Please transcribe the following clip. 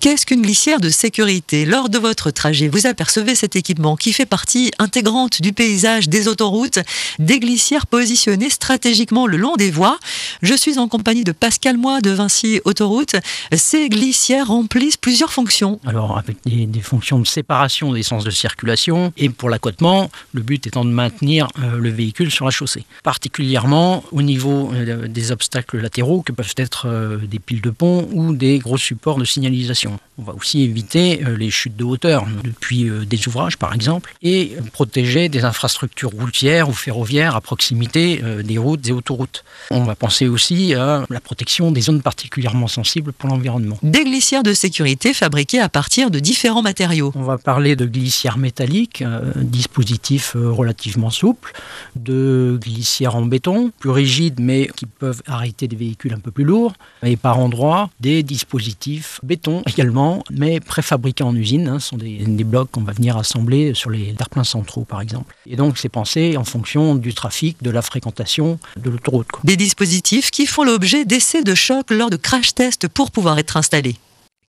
Qu'est-ce qu'une glissière de sécurité? Lors de votre trajet, vous apercevez cet équipement qui fait partie intégrante du paysage des autoroutes, des glissières positionnées stratégiquement le long des voies. Je suis en compagnie de Pascal Moy de Vinci Autoroute. Ces glissières remplissent plusieurs fonctions. Alors avec des, fonctions de séparation des sens de circulation et pour l'accotement, le but étant de maintenir euh, le véhicule sur la chaussée. Particulièrement au niveau euh, des obstacles latéraux que peuvent être euh, des piles de pont ou des gros supports de signalisation. On va aussi éviter euh, les chutes de hauteur depuis euh, des ouvrages par exemple et protéger des infrastructures routières ou ferroviaires à proximité euh, des routes et autoroutes. On va penser aussi à la protection des zones particulièrement sensibles pour l'environnement. Des glissières de sécurité fabriquées à partir de différents matériaux. On va parler de glissières métalliques, dispositifs relativement souples, de glissières en béton, plus rigides mais qui peuvent arrêter des véhicules un peu plus lourds, et par endroits des dispositifs béton mais préfabriqués en usine. Hein, ce sont des, blocs qu'on va venir assembler sur les terre-pleins centraux, par exemple. Et donc, c'est pensé en fonction du trafic, de la fréquentation de l'autoroute. Des dispositifs qui font l'objet d'essais de choc lors de crash tests pour pouvoir être installés.